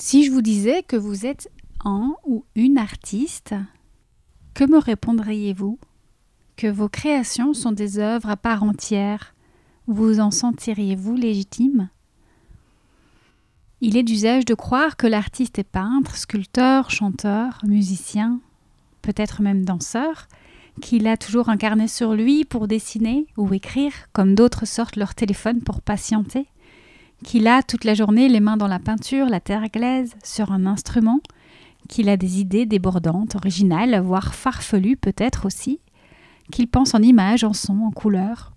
Si je vous disais que vous êtes un ou une artiste, que me répondriez-vous? Que vos créations sont des œuvres à part entière, vous en sentiriez-vous légitime? Il est d'usage de croire que l'artiste est peintre, sculpteur, chanteur, musicien, peut-être même danseur, qu'il a toujours un carnet sur lui pour dessiner ou écrire, comme d'autres sortent leur téléphone pour patienter qu'il a toute la journée les mains dans la peinture, la terre glaise, sur un instrument, qu'il a des idées débordantes, originales, voire farfelues peut-être aussi, qu'il pense en images, en sons, en couleurs.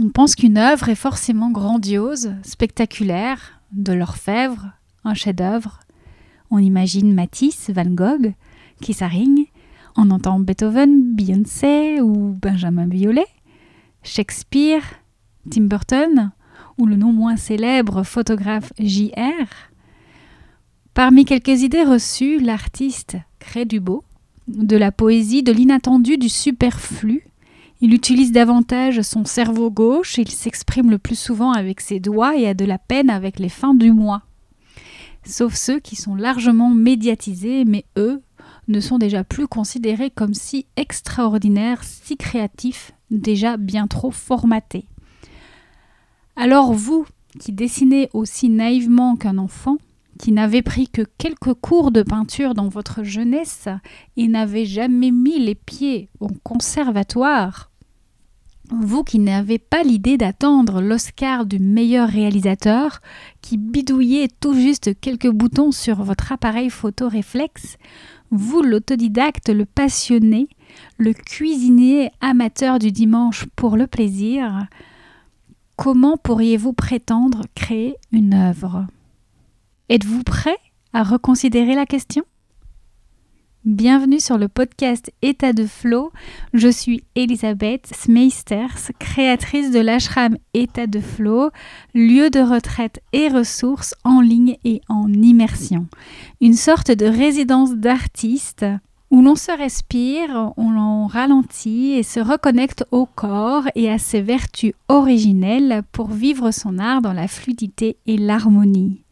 On pense qu'une œuvre est forcément grandiose, spectaculaire, de l'orfèvre, un chef-d'œuvre. On imagine Matisse, Van Gogh, Kissaring, on entend Beethoven, Beyoncé ou Benjamin Biolay, Shakespeare, Tim Burton, ou le non moins célèbre photographe J.R. Parmi quelques idées reçues, l'artiste crée du beau, de la poésie, de l'inattendu, du superflu. Il utilise davantage son cerveau gauche, il s'exprime le plus souvent avec ses doigts et a de la peine avec les fins du mois. Sauf ceux qui sont largement médiatisés, mais eux ne sont déjà plus considérés comme si extraordinaires, si créatifs, déjà bien trop formatés. Alors vous, qui dessinez aussi naïvement qu'un enfant, qui n'avez pris que quelques cours de peinture dans votre jeunesse et n'avez jamais mis les pieds au conservatoire, vous qui n'avez pas l'idée d'attendre l'Oscar du meilleur réalisateur, qui bidouillez tout juste quelques boutons sur votre appareil photo réflexe, vous l'autodidacte, le passionné, le cuisinier amateur du dimanche pour le plaisir, comment pourriez-vous prétendre créer une œuvre? Êtes-vous prêt à reconsidérer la question? Bienvenue sur le podcast État de Flow. Je suis Elisabeth Smeisters, créatrice de l'ashram État de Flow, lieu de retraite et ressources en ligne et en immersion. Une sorte de résidence d'artistes où l'on se respire, on ralentit et se reconnecte au corps et à ses vertus originelles pour vivre son art dans la fluidité et l'harmonie.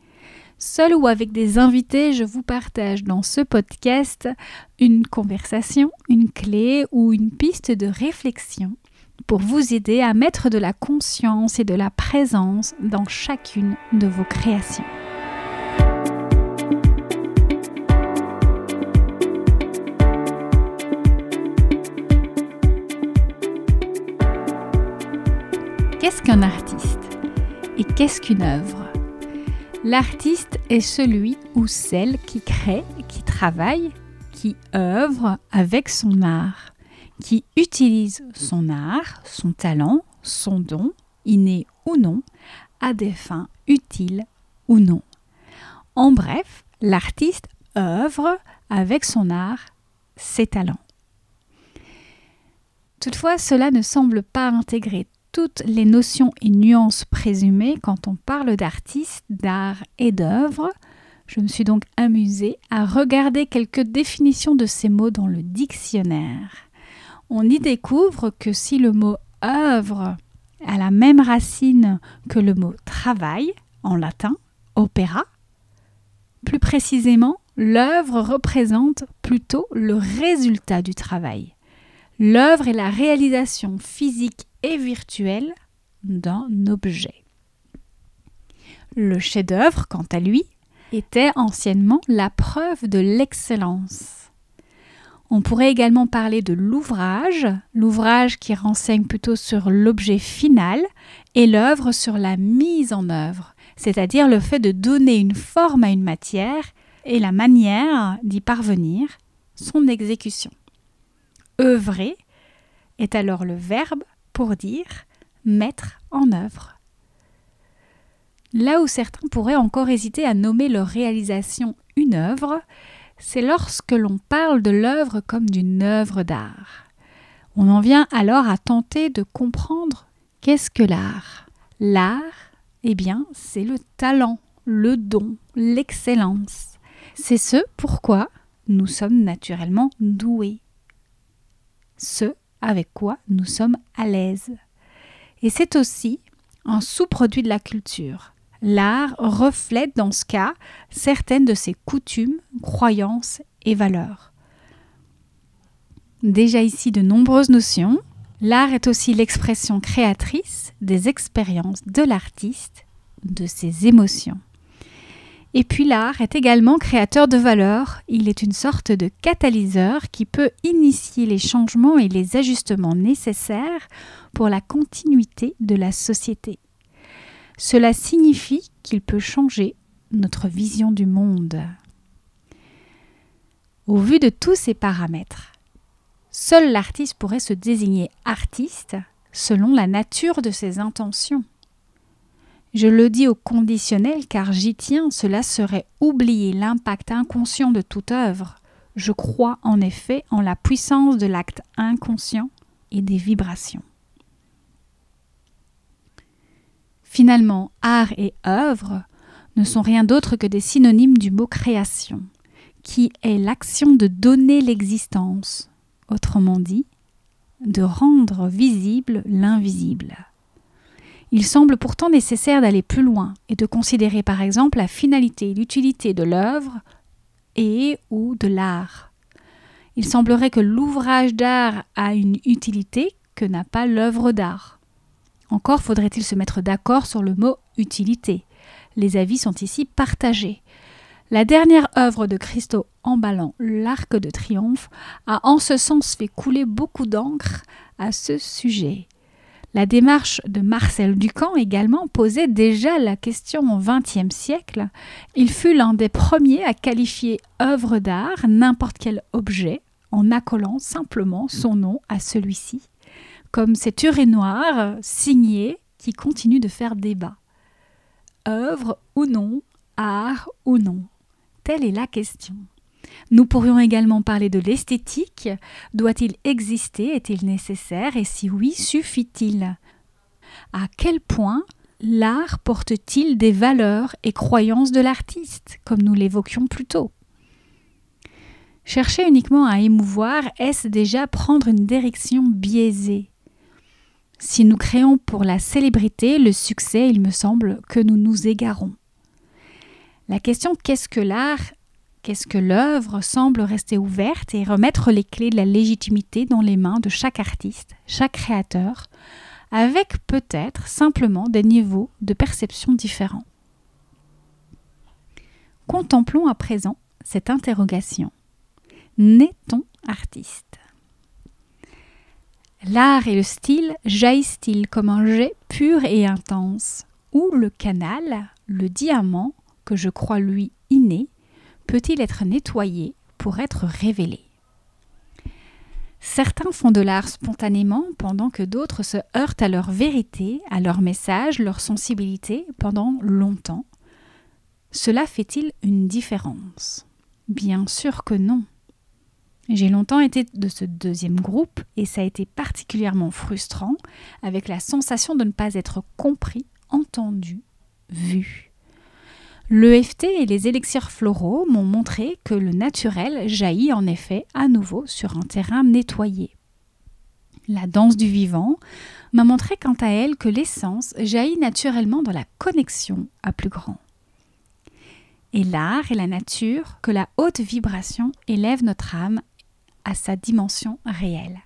Seul ou avec des invités, je vous partage dans ce podcast une conversation, une clé ou une piste de réflexion pour vous aider à mettre de la conscience et de la présence dans chacune de vos créations. Qu'est-ce qu'un artiste Et qu'est-ce qu'une œuvre? L'artiste est celui ou celle qui crée, qui travaille, qui œuvre avec son art, qui utilise son art, son talent, son don, inné ou non, à des fins utiles ou non. En bref, l'artiste œuvre avec son art, ses talents. Toutefois, cela ne semble pas intégrer toutes les notions et nuances présumées quand on parle d'artiste, d'art et d'œuvre. Je me suis donc amusée à regarder quelques définitions de ces mots dans le dictionnaire. On y découvre que si le mot œuvre a la même racine que le mot travail en latin, opéra, plus précisément, l'œuvre représente plutôt le résultat du travail. L'œuvre est la réalisation physique et virtuelle d'un objet. Le chef-d'œuvre, quant à lui, était anciennement la preuve de l'excellence. On pourrait également parler de l'ouvrage, l'ouvrage qui renseigne plutôt sur l'objet final, et l'œuvre sur la mise en œuvre, c'est-à-dire le fait de donner une forme à une matière et la manière d'y parvenir, son exécution. Œuvrer est alors le verbe pour dire mettre en œuvre. Là où certains pourraient encore hésiter à nommer leur réalisation une œuvre, c'est lorsque l'on parle de l'œuvre comme d'une œuvre d'art. On en vient alors à tenter de comprendre qu'est-ce que l'art. L'art, eh bien, c'est le talent, le don, l'excellence. C'est ce pourquoi nous sommes naturellement doués ce avec quoi nous sommes à l'aise. Et c'est aussi un sous-produit de la culture. L'art reflète dans ce cas certaines de ses coutumes, croyances et valeurs. Déjà ici de nombreuses notions, l'art est aussi l'expression créatrice des expériences de l'artiste, de ses émotions. Et puis l'art est également créateur de valeurs, il est une sorte de catalyseur qui peut initier les changements et les ajustements nécessaires pour la continuité de la société. Cela signifie qu'il peut changer notre vision du monde. Au vu de tous ces paramètres, seul l'artiste pourrait se désigner artiste selon la nature de ses intentions. Je le dis au conditionnel car j'y tiens, cela serait oublier l'impact inconscient de toute œuvre. Je crois en effet en la puissance de l'acte inconscient et des vibrations. Finalement, art et œuvre ne sont rien d'autre que des synonymes du mot création, qui est l'action de donner l'existence, autrement dit, de rendre visible l'invisible. Il semble pourtant nécessaire d'aller plus loin et de considérer par exemple la finalité et l'utilité de l'œuvre et ou de l'art. Il semblerait que l'ouvrage d'art a une utilité que n'a pas l'œuvre d'art. Encore faudrait-il se mettre d'accord sur le mot utilité. Les avis sont ici partagés. La dernière œuvre de Christo emballant l'Arc de Triomphe a en ce sens fait couler beaucoup d'encre à ce sujet. La démarche de Marcel Ducamp également posait déjà la question au XXe siècle. Il fut l'un des premiers à qualifier œuvre d'art n'importe quel objet en accolant simplement son nom à celui-ci, comme cet urinoir signé qui continue de faire débat. Œuvre ou non, art ou non? Telle est la question. Nous pourrions également parler de l'esthétique. Doit-il exister? Est-il nécessaire? Et si oui, suffit-il? À quel point l'art porte-t-il des valeurs et croyances de l'artiste, comme nous l'évoquions plus tôt? Chercher uniquement à émouvoir, est-ce déjà prendre une direction biaisée? Si nous créons pour la célébrité, le succès, il me semble que nous nous égarons. La question qu'est-ce que l'art Qu'est-ce que l'œuvre semble rester ouverte et remettre les clés de la légitimité dans les mains de chaque artiste, chaque créateur, avec peut-être simplement des niveaux de perception différents. Contemplons à présent cette interrogation. N'est-on artiste? L'art et le style jaillissent-ils comme un jet pur et intense, ou le canal, le diamant, que je crois lui inné, peut-il être nettoyé pour être révélé? Certains font de l'art spontanément pendant que d'autres se heurtent à leur vérité, à leur message, leur sensibilité pendant longtemps. Cela fait-il une différence? Bien sûr que non. J'ai longtemps été de ce deuxième groupe et ça a été particulièrement frustrant avec la sensation de ne pas être compris, entendu, vu. L'EFT et les élixirs floraux m'ont montré que le naturel jaillit en effet à nouveau sur un terrain nettoyé. La danse du vivant m'a montré quant à elle que l'essence jaillit naturellement dans la connexion à plus grand. Et l'art et la nature que la haute vibration élève notre âme à sa dimension réelle.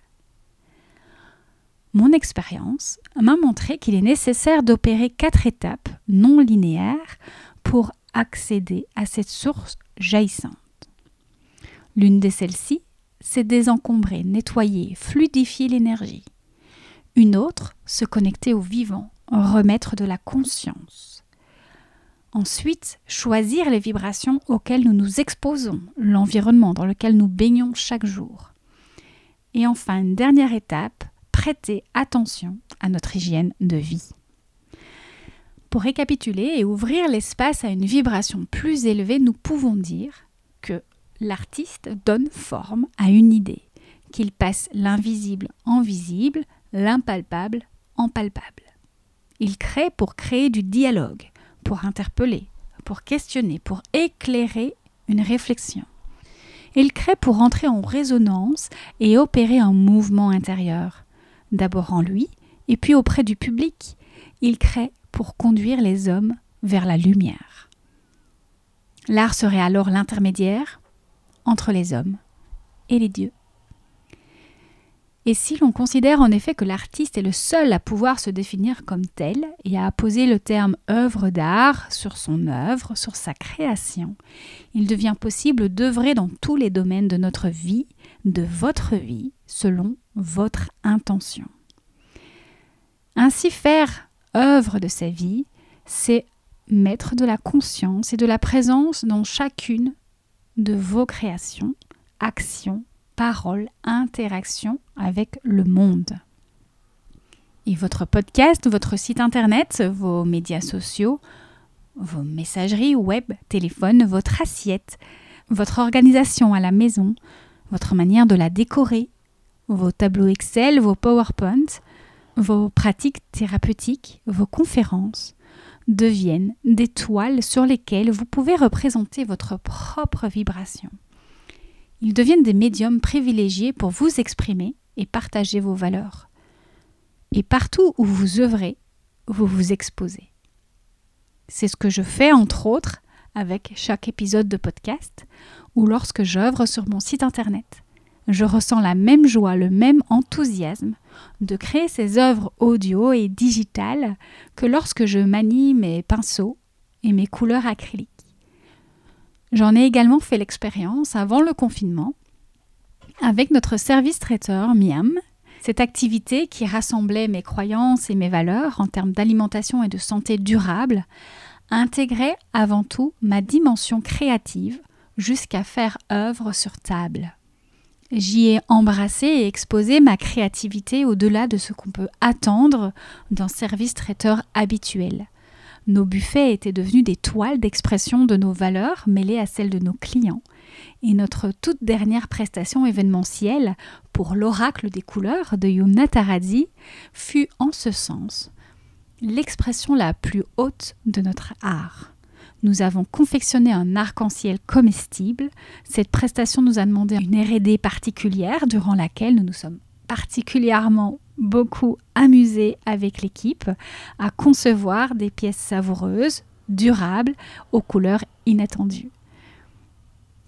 Mon expérience m'a montré qu'il est nécessaire d'opérer quatre étapes non linéaires pour accéder à cette source jaillissante. L'une de celles-ci, c'est désencombrer, nettoyer, fluidifier l'énergie. Une autre, se connecter au vivant, remettre de la conscience. Ensuite, choisir les vibrations auxquelles nous nous exposons, l'environnement dans lequel nous baignons chaque jour. Et enfin, une dernière étape, prêter attention à notre hygiène de vie. Pour récapituler et ouvrir l'espace à une vibration plus élevée, nous pouvons dire que l'artiste donne forme à une idée, qu'il passe l'invisible en visible, l'impalpable en palpable. Il crée pour créer du dialogue, pour interpeller, pour questionner, pour éclairer une réflexion. Il crée pour entrer en résonance et opérer un mouvement intérieur, d'abord en lui et puis auprès du public. Il crée pour conduire les hommes vers la lumière. L'art serait alors l'intermédiaire entre les hommes et les dieux. Et si l'on considère en effet que l'artiste est le seul à pouvoir se définir comme tel et à apposer le terme œuvre d'art sur son œuvre, sur sa création, il devient possible d'œuvrer dans tous les domaines de notre vie, de votre vie, selon votre intention. Ainsi faire œuvre de sa vie, c'est mettre de la conscience et de la présence dans chacune de vos créations, actions, parole, interaction avec le monde. Et votre podcast, votre site internet, vos médias sociaux, vos messageries web, téléphone, votre assiette, votre organisation à la maison, votre manière de la décorer, vos tableaux Excel, vos PowerPoint, vos pratiques thérapeutiques, vos conférences deviennent des toiles sur lesquelles vous pouvez représenter votre propre vibration. Ils deviennent des médiums privilégiés pour vous exprimer et partager vos valeurs. Et partout où vous œuvrez, vous vous exposez. C'est ce que je fais entre autres avec chaque épisode de podcast ou lorsque j'œuvre sur mon site internet. Je ressens la même joie, le même enthousiasme de créer ces œuvres audio et digitales que lorsque je manie mes pinceaux et mes couleurs acryliques. J'en ai également fait l'expérience avant le confinement avec notre service traiteur Miam. Cette activité qui rassemblait mes croyances et mes valeurs en termes d'alimentation et de santé durable intégrait avant tout ma dimension créative jusqu'à faire œuvre sur table. J'y ai embrassé et exposé ma créativité au-delà de ce qu'on peut attendre d'un service traiteur habituel. Nos buffets étaient devenus des toiles d'expression de nos valeurs mêlées à celles de nos clients. Et notre toute dernière prestation événementielle pour l'oracle des couleurs de Yumna Taradzi fut en ce sens l'expression la plus haute de notre art. Nous avons confectionné un arc-en-ciel comestible. Cette prestation nous a demandé une RD particulière durant laquelle nous nous sommes particulièrement beaucoup amusé avec l'équipe à concevoir des pièces savoureuses, durables, aux couleurs inattendues.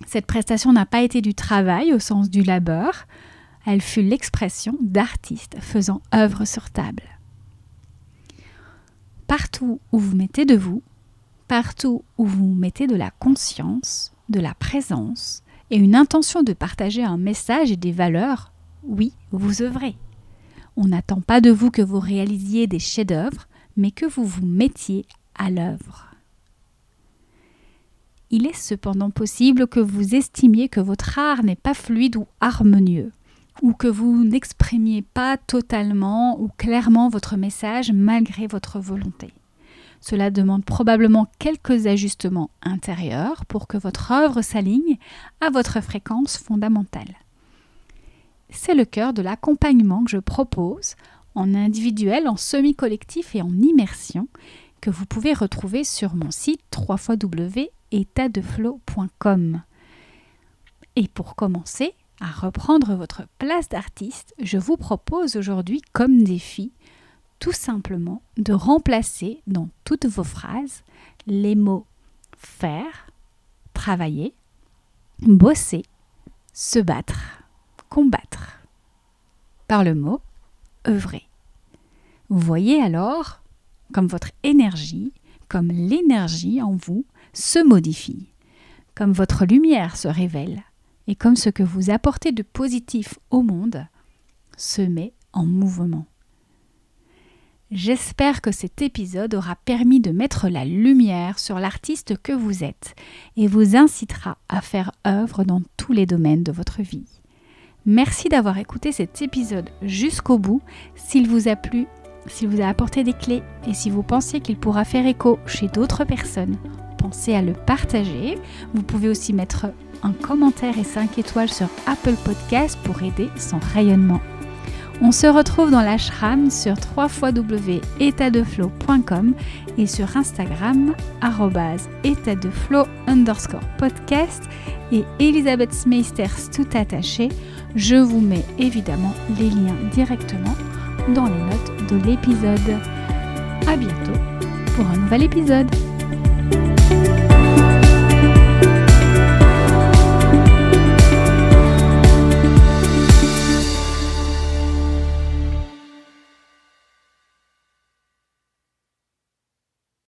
Cette prestation n'a pas été du travail au sens du labeur, elle fut l'expression d'artistes faisant œuvre sur table. Partout où vous mettez de vous, partout où vous mettez de la conscience, de la présence et une intention de partager un message et des valeurs, oui, vous œuvrez. On n'attend pas de vous que vous réalisiez des chefs-d'œuvre, mais que vous vous mettiez à l'œuvre. Il est cependant possible que vous estimiez que votre art n'est pas fluide ou harmonieux, ou que vous n'exprimiez pas totalement ou clairement votre message malgré votre volonté. Cela demande probablement quelques ajustements intérieurs pour que votre œuvre s'aligne à votre fréquence fondamentale c'est le cœur de l'accompagnement que je propose en individuel, en semi-collectif et en immersion que vous pouvez retrouver sur mon site www.etatdeflow.com. Et pour commencer à reprendre votre place d'artiste, je vous propose aujourd'hui comme défi tout simplement de remplacer dans toutes vos phrases les mots faire, travailler, bosser, se battre combattre. Par le mot œuvrer. Vous voyez alors comme votre énergie, comme l'énergie en vous se modifie, comme votre lumière se révèle et comme ce que vous apportez de positif au monde se met en mouvement. J'espère que cet épisode aura permis de mettre la lumière sur l'artiste que vous êtes et vous incitera à faire œuvre dans tous les domaines de votre vie. Merci d'avoir écouté cet épisode jusqu'au bout. S'il vous a plu, s'il vous a apporté des clés et si vous pensez qu'il pourra faire écho chez d'autres personnes, pensez à le partager. Vous pouvez aussi mettre un commentaire et 5 étoiles sur Apple Podcast pour aider son rayonnement. On se retrouve dans l'ashram sur www.etatdeflow.com et sur Instagram étatdeflow underscore podcast et Elisabeth Smeisters tout attaché je vous mets évidemment les liens directement dans les notes de l'épisode. A bientôt pour un nouvel épisode.